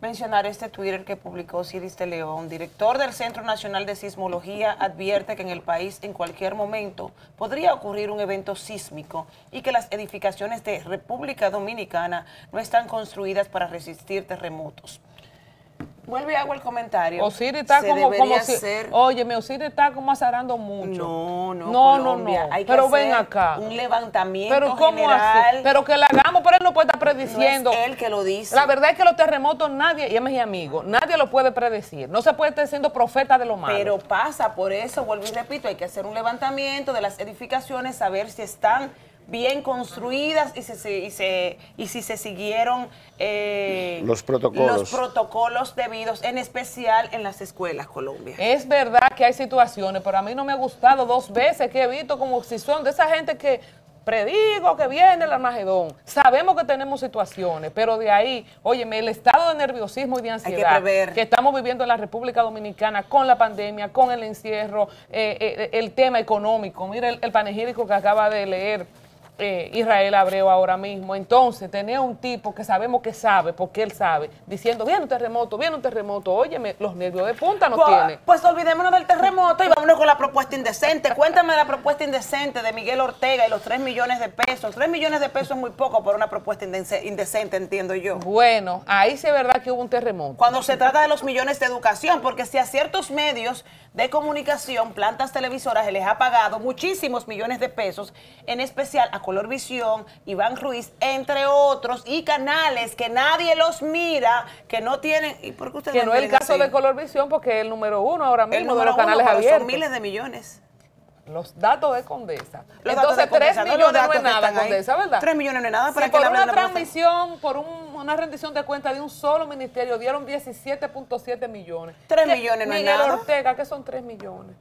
mencionar este Twitter que publicó Ciris de León. Director del Centro Nacional de Sismología advierte que en el país en cualquier momento podría ocurrir un evento sísmico y que las edificaciones de República Dominicana no están construidas para resistir terremotos. Vuelve y hago el comentario. Osiris está Se como, como si, ser- oye, mi Osiris está como azarando mucho. No, no, no, no, Colombia. no. Hay que Pero ven hacer acá. Un levantamiento Pero cómo general. así? Pero que la hagamos, pero él no puede estar no prediciendo. es él que lo dice. La verdad es que los terremotos nadie, y es mi amigo, nadie lo puede predecir. No se puede estar siendo profeta de lo malo. Pero pasa, por eso vuelvo y repito, hay que hacer un levantamiento de las edificaciones, saber si están bien construidas y, si se- y, se- y si se siguieron eh, Los protocolos. los protocolos debidos, en especial en las escuelas, Colombia. Es verdad que hay situaciones, pero a mí no me ha gustado dos veces que he visto como si son de esa gente que predigo que viene el Armagedón. Sabemos que tenemos situaciones, pero de ahí, óyeme, el estado de nerviosismo y de ansiedad prever. estamos viviendo en la República Dominicana con la pandemia, con el encierro, eh, eh, el tema económico. Mira el, el panegírico que acaba de leer eh, Israel Abreu ahora mismo. Entonces, tener un tipo que sabemos que sabe, porque él sabe, diciendo, viene un terremoto, viene un terremoto, óyeme, los nervios de punta no Pues, tiene. pues olvidémonos del terremoto y vámonos con la propuesta indecente. Cuéntame la propuesta indecente de Miguel Ortega y los 3 millones de pesos. 3 millones de pesos es muy poco por una propuesta indece- indecente, entiendo yo. Bueno, ahí sí es verdad que hubo un terremoto. Cuando se trata de los millones de educación, porque si a ciertos medios de comunicación, plantas televisoras, se les ha pagado muchísimos millones de pesos, en especial a Color Visión, Iván Ruiz, entre otros, y canales que nadie los mira, que no tienen... ¿Y por qué ustedes Que no es el caso así? de Color Visión porque es el número uno ahora mismo El de número los canales uno, abiertos. son miles de millones. Los datos de Condesa. Los Entonces, de Condesa, tres no los millones no es nada. Condesa, ¿verdad? Tres millones no es nada Si para que por una de transmisión, por un- una rendición de cuenta de un solo ministerio, dieron 17.7 millones. Tres ¿Qué- millones no es Miguel nada. Ortega, ¿qué son 3 millones?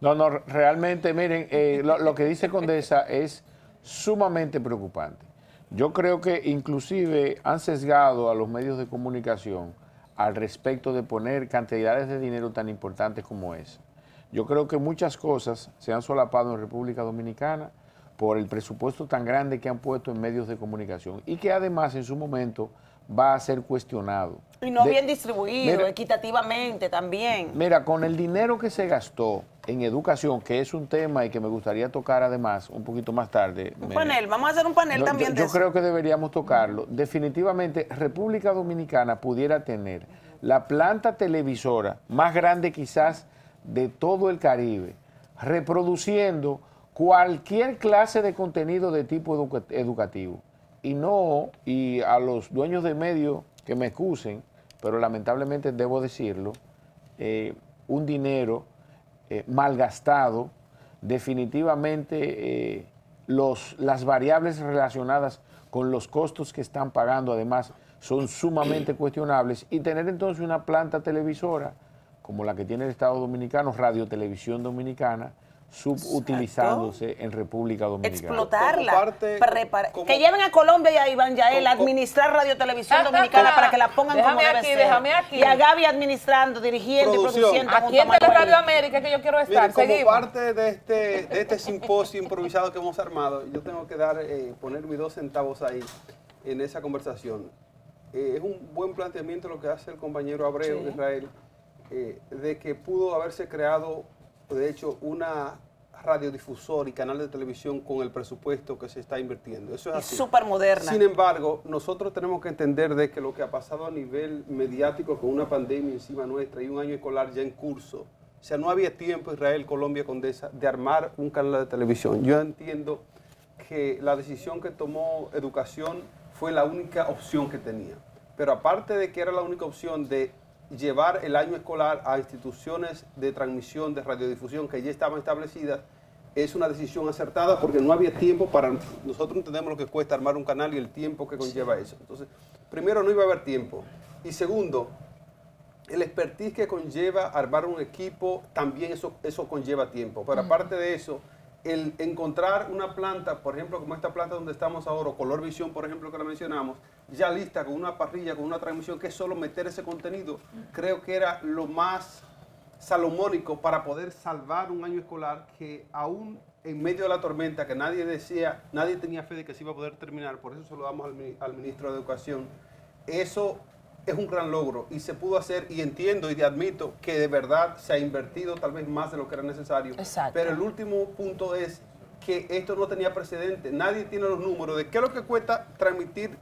No, no, realmente, miren, eh, lo, lo que dice Condesa es sumamente preocupante. Yo creo que inclusive han sesgado a los medios de comunicación al respecto de poner cantidades de dinero tan importantes como esa. Yo creo que muchas cosas se han solapado en República Dominicana por el presupuesto tan grande que han puesto en medios de comunicación y que además en su momento va a ser cuestionado. Y no De- bien distribuido, Mira- equitativamente también. Mira, con el dinero que se gastó en educación, que es un tema y que me gustaría tocar además un poquito más tarde. Un me- panel, vamos a hacer un panel No, también yo, de yo eso. creo que deberíamos tocarlo. Definitivamente, República Dominicana pudiera tener la planta televisora más grande quizás de todo el Caribe, reproduciendo cualquier clase de contenido de tipo educa- educativo. Y no, y a los dueños de medios que me excusen, pero lamentablemente debo decirlo, eh, un dinero eh, malgastado, definitivamente eh, los, las variables relacionadas con los costos que están pagando además son sumamente cuestionables y tener entonces una planta televisora como la que tiene el Estado Dominicano, Radio Televisión Dominicana, subutilizándose en República Dominicana. explotarla, Como parte- prepara- como- que lleven a Colombia y a Iván Yael a administrar Radio Televisión Ah, Dominicana ah. para que la pongan Déjame como debe aquí, ser. déjame aquí. Y a Gaby administrando, dirigiendo y produciendo. Aquí en. Radio América que yo quiero estar. Miren, como Seguimos. parte de este, de este simposio improvisado que hemos armado, yo tengo que dar, eh, poner mis dos centavos ahí en esa conversación. Eh, es un buen planteamiento lo que hace el compañero Abreu de Israel, eh, de que pudo haberse creado, de hecho, una radiodifusor y canal de televisión con el presupuesto que se está invirtiendo. Eso es súper moderna. Sin embargo, nosotros tenemos que entender de que lo que ha pasado a nivel mediático con una pandemia encima nuestra y un año escolar ya en curso, o sea, no había tiempo Israel, Colombia, Condesa, de armar un canal de televisión. Yo entiendo que la decisión que tomó Educación fue la única opción que tenía. Pero aparte de que era la única opción de llevar el año escolar a instituciones de transmisión, de radiodifusión que ya estaban establecidas, es una decisión acertada porque no había tiempo para... Nosotros entendemos lo que cuesta armar un canal y el tiempo que conlleva eso. Entonces, primero, no iba a haber tiempo. Y segundo, el expertise que conlleva armar un equipo, también eso, eso conlleva tiempo. Pero aparte de eso, el encontrar una planta, por ejemplo, como esta planta donde estamos ahora, o Color Visión, por ejemplo, que la mencionamos, ya lista con una parrilla, con una transmisión, que es solo meter ese contenido, creo que era lo más salomónico para poder salvar un año escolar que aún en medio de la tormenta, que nadie decía, nadie tenía fe de que se iba a poder terminar, por eso se lo damos al, al ministro de Educación, eso es un gran logro y se pudo hacer y entiendo y admito que de verdad se ha invertido tal vez más de lo que era necesario. Exacto. Pero el último punto es que esto no tenía precedente. Nadie tiene los números de qué es lo que cuesta transmitir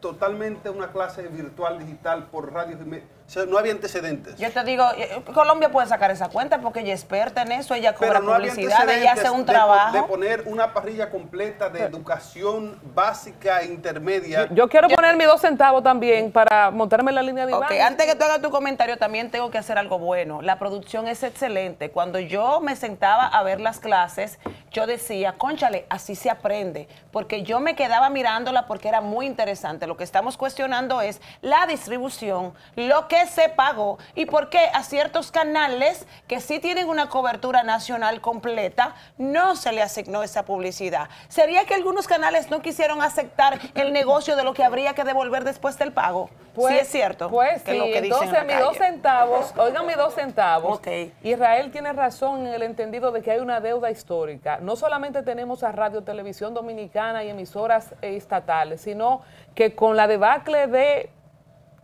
totalmente una clase virtual digital por radio. O sea, no había antecedentes. Yo te digo, eh, Colombia puede sacar esa cuenta porque ella es experta en eso, ella cobra no publicidad, ella hace un de- trabajo. De, poner una parrilla completa de educación básica e intermedia. Yo quiero poner mis dos centavos también para montarme en la línea de Ok, Iván. antes que tú hagas tu comentario, también tengo que hacer algo bueno. La producción es excelente. Cuando yo me sentaba a ver las clases, yo decía, conchale, así se aprende. Porque yo me quedaba mirándola porque era muy interesante. Lo que estamos cuestionando es la distribución, lo que se pagó y por qué a ciertos canales que sí tienen una cobertura nacional completa, no se le asignó esa publicidad. ¿Sería que algunos canales no quisieron aceptar el negocio de lo que habría que devolver después del pago? sí es cierto. Pues que sí, lo que en entonces la mis dos centavos, oigan mis dos centavos. Israel tiene razón en el entendido de que hay una deuda histórica. No solamente tenemos a Radio Televisión Dominicana y emisoras estatales, sino que con la debacle de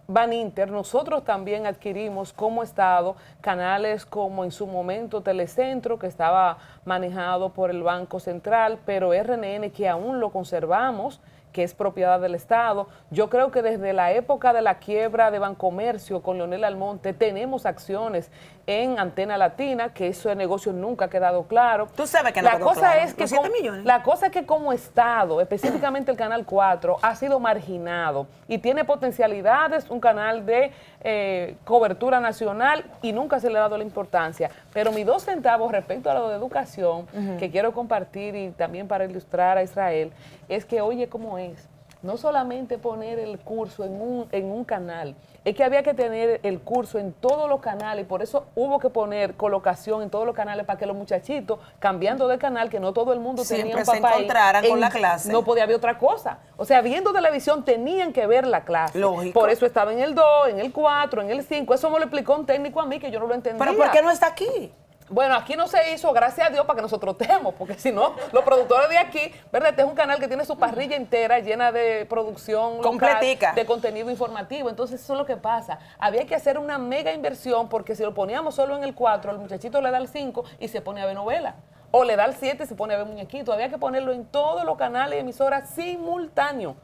Baninter, nosotros también adquirimos como Estado canales como en su momento Telecentro, que estaba manejado por el Banco Central, pero RNN, que aún lo conservamos, que es propiedad del Estado. Yo creo que desde la época de la quiebra de Bancomercio con Leonel Almonte tenemos acciones en Antena Latina, que eso de negocio nunca ha quedado claro. Tú sabes que no la cosa claro. es que como- la cosa es que como Estado, específicamente el Canal 4, ha sido marginado y tiene potencialidades, un canal de eh, cobertura nacional y nunca se le ha dado la importancia. Pero mis dos centavos respecto a lo de educación, que quiero compartir y también para ilustrar a Israel, es que oye cómo es. No solamente poner el curso en un, en un canal, es que había que tener el curso en todos los canales, y por eso hubo que poner colocación en todos los canales para que los muchachitos, cambiando de canal, que no todo el mundo tenía Siempre un se papá ahí, encontraran con en- la clase. No podía haber otra cosa. O sea, viendo televisión tenían que ver la clase. Lógico. Por eso estaba en el 2, en el 4, en el 5. Eso me lo explicó un técnico a mí que yo no lo entendía. Pero ¿por qué no está aquí? Bueno, aquí no se hizo, gracias a Dios, para que nosotros estemos, porque si no, los productores de aquí, ¿verdad? Este es un canal que tiene su parrilla entera llena de producción local, Completica. de contenido informativo. Entonces, eso es lo que pasa. Había que hacer una mega inversión, porque si lo poníamos solo en el 4, el muchachito le da el 5 y se pone a ver novela. O le da el 7 y se pone a ver muñequito. Había que ponerlo en todos los canales y emisoras simultáneo.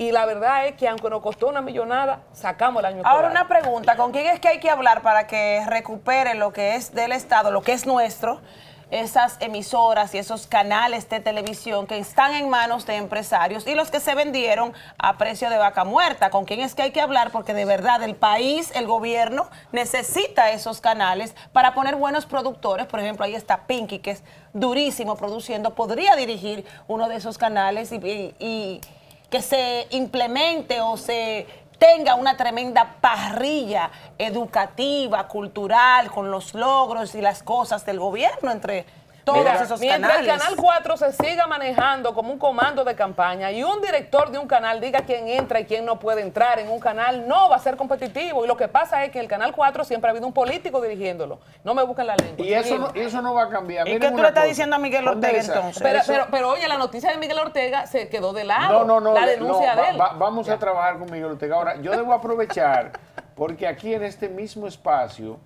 Y la verdad es que aunque nos costó una millonada, sacamos el año Ahora escolar. una pregunta, ¿con quién es que hay que hablar para que recupere lo que es del Estado, lo que es nuestro, esas emisoras y esos canales de televisión que están en manos de empresarios y los que se vendieron a precio de vaca muerta? ¿Con quién es que hay que hablar? Porque de verdad el país, el gobierno necesita esos canales para poner buenos productores. Por ejemplo, ahí está Pinky, que es durísimo produciendo, podría dirigir uno de esos canales y, y- y que se implemente o se tenga una tremenda parrilla educativa, cultural, con los logros y las cosas del gobierno entre todos Mira, esos mientras canales. el Canal 4 se siga manejando como un comando de campaña y un director de un canal diga quién entra y quién no puede entrar en un canal, no va a ser competitivo. Y lo que pasa es que el Canal 4 siempre ha habido un político dirigiéndolo. No me busquen la lengua. Y eso no, y eso no va a cambiar. ¿Y qué tú le estás cosa. diciendo a Miguel Ortega, entonces? pero, eso- pero, pero oye, la noticia de Miguel Ortega se quedó de lado. No, no, no. La denuncia no, de él. va- va- vamos a trabajar con Miguel Ortega. Ahora, yo debo aprovechar, porque aquí en este mismo espacio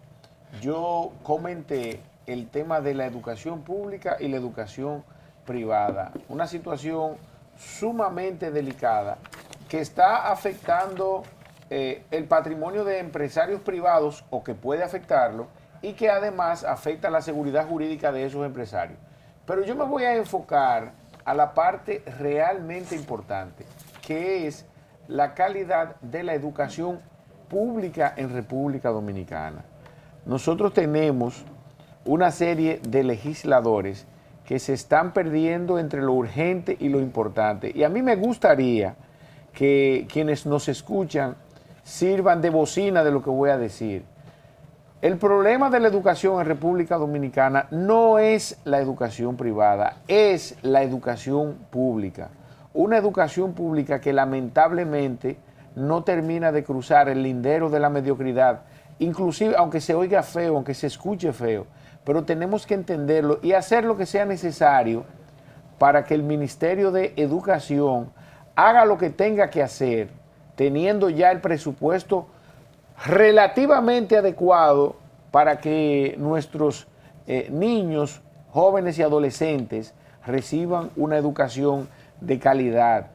yo comenté el tema de la educación pública y la educación privada. Una situación sumamente delicada que está afectando eh, el patrimonio de empresarios privados o que puede afectarlo y que además afecta la seguridad jurídica de esos empresarios. Pero yo me voy a enfocar a la parte realmente importante, que es la calidad de la educación pública en República Dominicana. Nosotros tenemos una serie de legisladores que se están perdiendo entre lo urgente y lo importante. Y a mí me gustaría que quienes nos escuchan sirvan de bocina de lo que voy a decir. El problema de la educación en República Dominicana no es la educación privada, es la educación pública. Una educación pública que lamentablemente no termina de cruzar el lindero de la mediocridad, inclusive aunque se oiga feo, aunque se escuche feo, pero tenemos que entenderlo y hacer lo que sea necesario para que el Ministerio de Educación haga lo que tenga que hacer, teniendo ya el presupuesto relativamente adecuado para que nuestros eh, niños, jóvenes y adolescentes reciban una educación de calidad.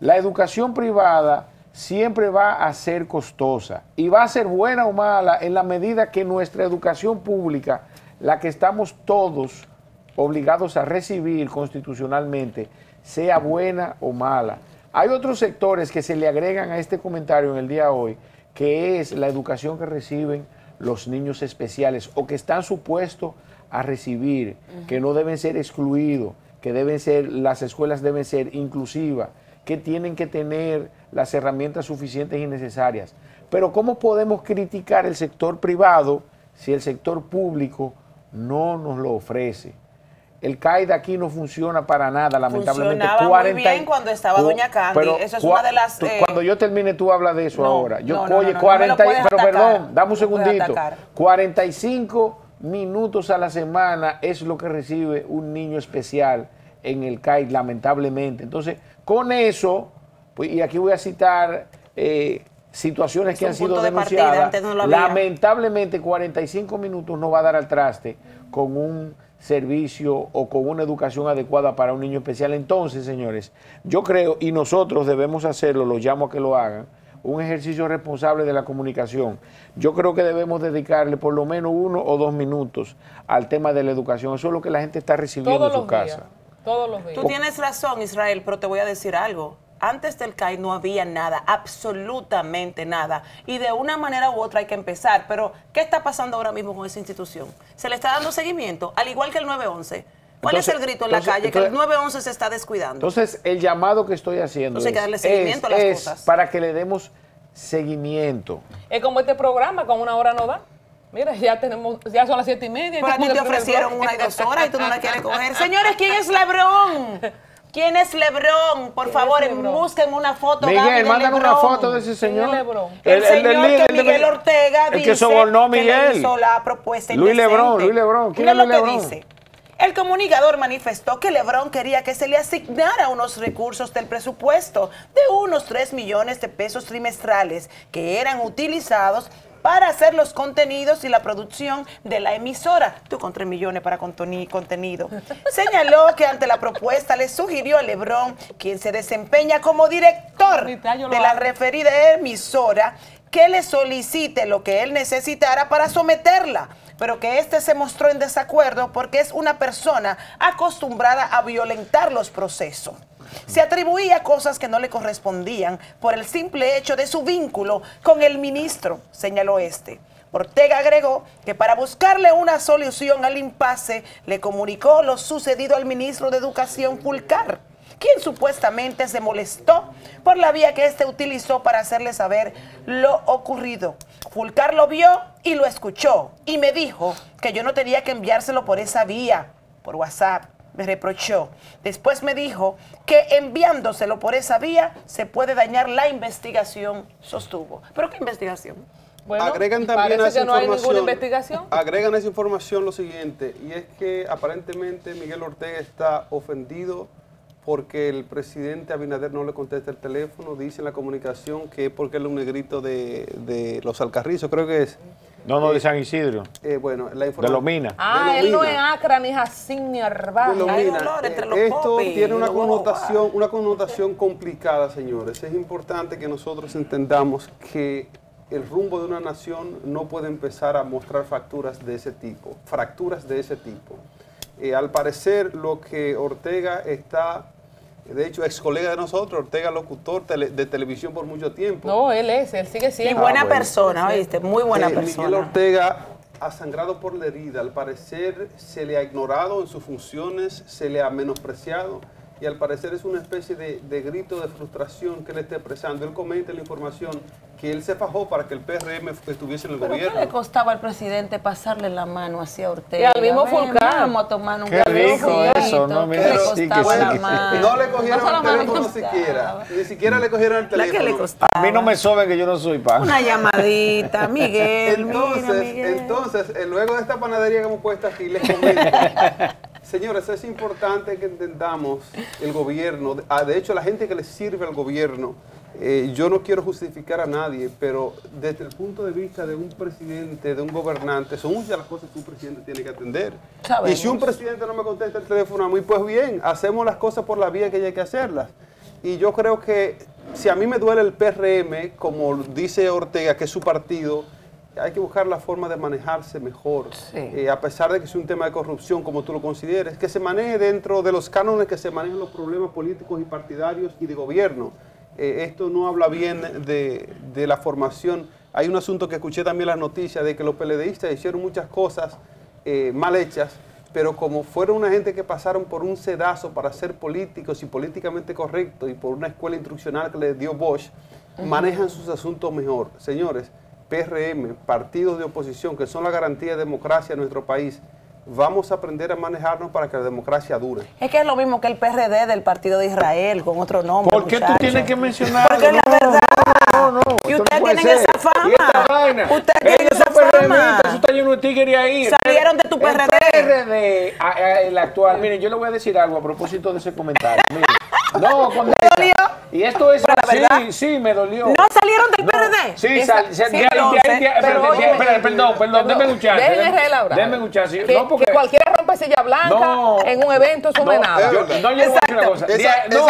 La educación privada siempre va a ser costosa y va a ser buena o mala en la medida que nuestra educación pública, la que estamos todos obligados a recibir constitucionalmente, sea buena o mala. Hay otros sectores que se le agregan a este comentario en el día de hoy, que es la educación que reciben los niños especiales o que están supuestos a recibir, que no deben ser excluidos, que deben ser, las escuelas deben ser inclusivas, que tienen que tener las herramientas suficientes y necesarias. Pero ¿cómo podemos criticar el sector privado si el sector público no nos lo ofrece? El CAI de aquí no funciona para nada, lamentablemente. Funcionaba 40 muy bien cuando estaba Doña Candy. pero Eso es cua- una de las... eh, cuando yo termine, tú hablas de eso no, ahora. Yo, no, oye, no, no, no me lo 40 y- puedes pero atacar. perdón, dame un segundito. atacar. 45 minutos a la semana es lo que recibe un niño especial en el CAI, lamentablemente. Entonces, con eso, pues, y aquí voy a citar eh, situaciones Es que han sido punto de partida, denunciadas. antes no lo había. Lamentablemente, 45 minutos no va a dar al traste con un servicio o con una educación adecuada para un niño especial. Entonces, señores, yo creo, y nosotros debemos hacerlo, los llamo a que lo hagan, un ejercicio responsable de la comunicación. Yo creo que debemos dedicarle por lo menos uno o dos minutos al tema de la educación. Eso es lo que la gente está recibiendo Todos en su los días. casa. Todos los días. Tú tienes razón, Israel, pero te voy a decir algo. Antes del CAI no había nada, absolutamente nada. Y de una manera u otra hay que empezar. Pero, ¿qué está pasando ahora mismo con esa institución? ¿Se le está dando seguimiento? Al igual que el 911. ¿Cuál Entonces- es el grito en la entonces- calle? que el entonces- 911 se está descuidando. Entonces, el llamado que estoy haciendo Entonces hay que darle es- seguimiento es- a las es cosas. para que le demos seguimiento. Es como este programa, con una hora no da. Mira, ya tenemos, ya son las siete y media. y Pero a ti te ofrecieron una y dos horas y tú no la quieres coger. Señores, ¿quién es Lebrón? ¿Quién es Lebrón? Por ¿Quién favor, Lebrón? busquen una foto. Miguel, una Lebrón. foto de ese señor. ¿Quién es Lebrón? El, señor que de- Miguel Ortega el dice que sobornó a que le Miguel. hizo la propuesta Luis indecente. Lebrón, Luis Lebrón. ¿Quién Mira es lo Luis que Lebrón? dice. El comunicador manifestó que Lebrón quería que se le asignara unos recursos del presupuesto de unos 3 millones de pesos trimestrales que eran utilizados para hacer los contenidos y la producción de la emisora. Tú con 3 millones para contenido. Señaló que ante la propuesta le sugirió a Lebrón, quien se desempeña como director de la referida emisora que le solicite lo que él necesitara para someterla, pero que éste se mostró en desacuerdo porque es una persona acostumbrada a violentar los procesos. Se atribuía cosas que no le correspondían por el simple hecho de su vínculo con el ministro, señaló este. Ortega agregó que para buscarle una solución al impasse le comunicó lo sucedido al ministro de Educación Pulcar quien supuestamente se molestó por la vía que éste utilizó para hacerle saber lo ocurrido. Fulcar lo vio y lo escuchó y me dijo que yo no tenía que enviárselo por esa vía, por WhatsApp. Me reprochó. Después me dijo que enviándoselo por esa vía se puede dañar la investigación, sostuvo. ¿Pero qué investigación? Bueno, agregan también parece a esa que no hay ninguna investigación. Agregan a esa información lo siguiente, y es que aparentemente Miguel Ortega está ofendido porque el presidente Abinader no le contesta el teléfono, dice en la comunicación que es porque él es un negrito de, de los Alcarrizos, creo que es. No, no, de San Isidro. Eh, bueno, la De información. Lomina. Ah, de él no es. Acra, ni Jacín, ni de Arbaje. Hay entre Eh, los Esto popis tiene una connotación, una connotación complicada, señores. Es importante que nosotros entendamos que el rumbo de una nación no puede empezar a mostrar fracturas de ese tipo, fracturas de ese tipo. Eh, al parecer, lo que Ortega está, de hecho, ex colega de nosotros, Ortega locutor tele- de televisión por mucho tiempo. No, él es, él sigue Y siendo. buena bueno. persona, ¿oíste? Muy buena Eh, Miguel persona. Ortega ha sangrado por la herida. Al parecer se le ha ignorado en sus funciones, se le ha menospreciado y al parecer es una especie de, de grito de frustración que él está expresando. Él comenta en la información que él se fajó para que el PRM estuviese en el ¿Pero qué gobierno. le costaba al presidente pasarle la mano hacia Y Ortega? al mismo. Vamos a tomar un Qué rico eso, ¿no? ¿Qué Mira, le sí que sí. la mano? No le cogieron la el teléfono siquiera. Ni siquiera le cogieron el La teléfono. que le costaba. A mí no me soben que yo no soy pan. Una llamadita, Miguel, mira, Entonces, Miguel. entonces eh, luego de esta panadería que hemos puesto aquí, les comento. Señores, es importante que entendamos el gobierno, de- ah, de hecho la gente que le sirve al gobierno, eh, yo no quiero justificar a nadie, pero desde el punto de vista de un presidente, de un gobernante, son muchas las cosas que un presidente tiene que atender. Sabemos. Y si un presidente no me contesta el teléfono a mí, pues bien, hacemos las cosas por la vía que hay que hacerlas. Y yo creo que si a mí me duele el PRM, como dice Ortega, que es su partido, hay que buscar la forma de manejarse mejor, Sí. Eh, a pesar de que es un tema de corrupción, como tú lo consideres, que se maneje dentro de los cánones que se manejan los problemas políticos y partidarios y de gobierno. Eh, esto no habla bien de, de la formación. Hay un asunto que escuché también en las noticias de que los PLDistas hicieron muchas cosas eh, mal hechas, pero como fueron una gente que pasaron por un sedazo para ser políticos y políticamente correctos y por una escuela instruccional que les dio Bosch, manejan sus asuntos mejor. Señores, PRM, partidos de oposición, que son la garantía de democracia en nuestro país, vamos a aprender a manejarnos para que la democracia dure. Es que es lo mismo que el PRD del Partido de Israel, con otro nombre. ¿Por qué tú tienes que mencionar? Porque es la verdad. No, no, Y ustedes no tienen ser. esa fama. Y esta vaina. Ustedes tienen esa fama. Eso está lleno de tigres ahí. El Salieron de tu El PRD. PRD, a- a- el actual. Miren, yo le voy a decir algo a propósito de ese comentario. Miren. No, Condesa. dolió? Y esto es. La sí, verdad- sí, me dolió. ¿No salieron del No, PRD? Sí, sal, sal- perdón, perdón, déme un chance. Dejen a déme- Israel hablar. Déme un chance. Que, No, porque. que cualquiera rompe silla blanca No. en un evento, es nada. yo- no, yo le voy a decir una cosa. Esa- no,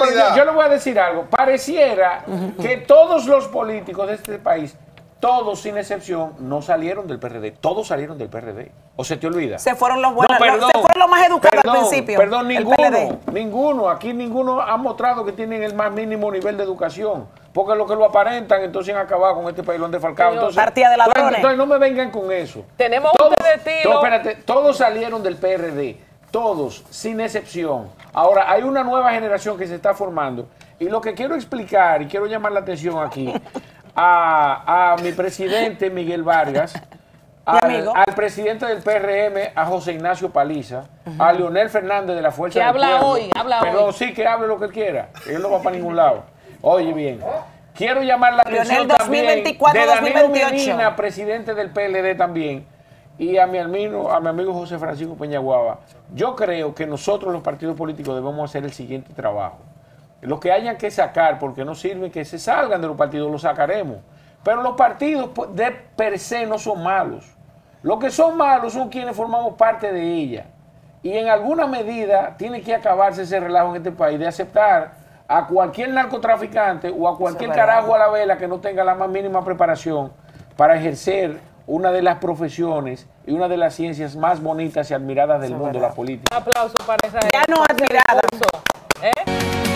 pero yo le voy a decir algo. Pareciera que todos los políticos de este país, todos sin excepción, no salieron del PRD. Todos salieron del PRD. ¿O se te olvida? Se fueron los buenos, No, los- se fueron los más educados al perdón, principio, Perdón, el ninguno. PLD. Ninguno. Aquí ninguno ha mostrado que tienen el más mínimo nivel de educación. Porque lo que lo aparentan, entonces han acabado con este país, lo han defalcado. Entonces, Partida de ladrones. entonces no me vengan con eso. Tenemos un todos, estilo. to- espérate, todos salieron del PRD. Todos, sin excepción. Ahora, hay una nueva generación que se está formando. Y lo que quiero explicar, y quiero llamar la atención aquí, a, a mi presidente Miguel Vargas, al, presidente del PRM, a José Ignacio Paliza, a Leonel Fernández de la Fuerza Que del habla Pueblo. hoy, habla hoy. sí, que hable lo que él quiera. Él no va para ningún lado. Oye bien. Quiero llamar la Leonel atención también 2024, de Danilo 2028. Medina, presidente del PLD también, y a mi amigo, a mi amigo José Francisco Peñaguaba. Yo creo que nosotros los partidos políticos debemos hacer el siguiente trabajo. Los que hayan que sacar, porque no sirve que se salgan de los partidos, los sacaremos. Pero los partidos pues, de per se no son malos. Los que son malos son quienes formamos parte de ella. Y en alguna medida tiene que acabarse ese relajo en este país de aceptar a cualquier narcotraficante o a cualquier carajo a la vela que no tenga la más mínima preparación para ejercer una de las profesiones y una de las ciencias más bonitas y admiradas del mundo, la política. Un aplauso para esa Ya no admirada. ¿eh?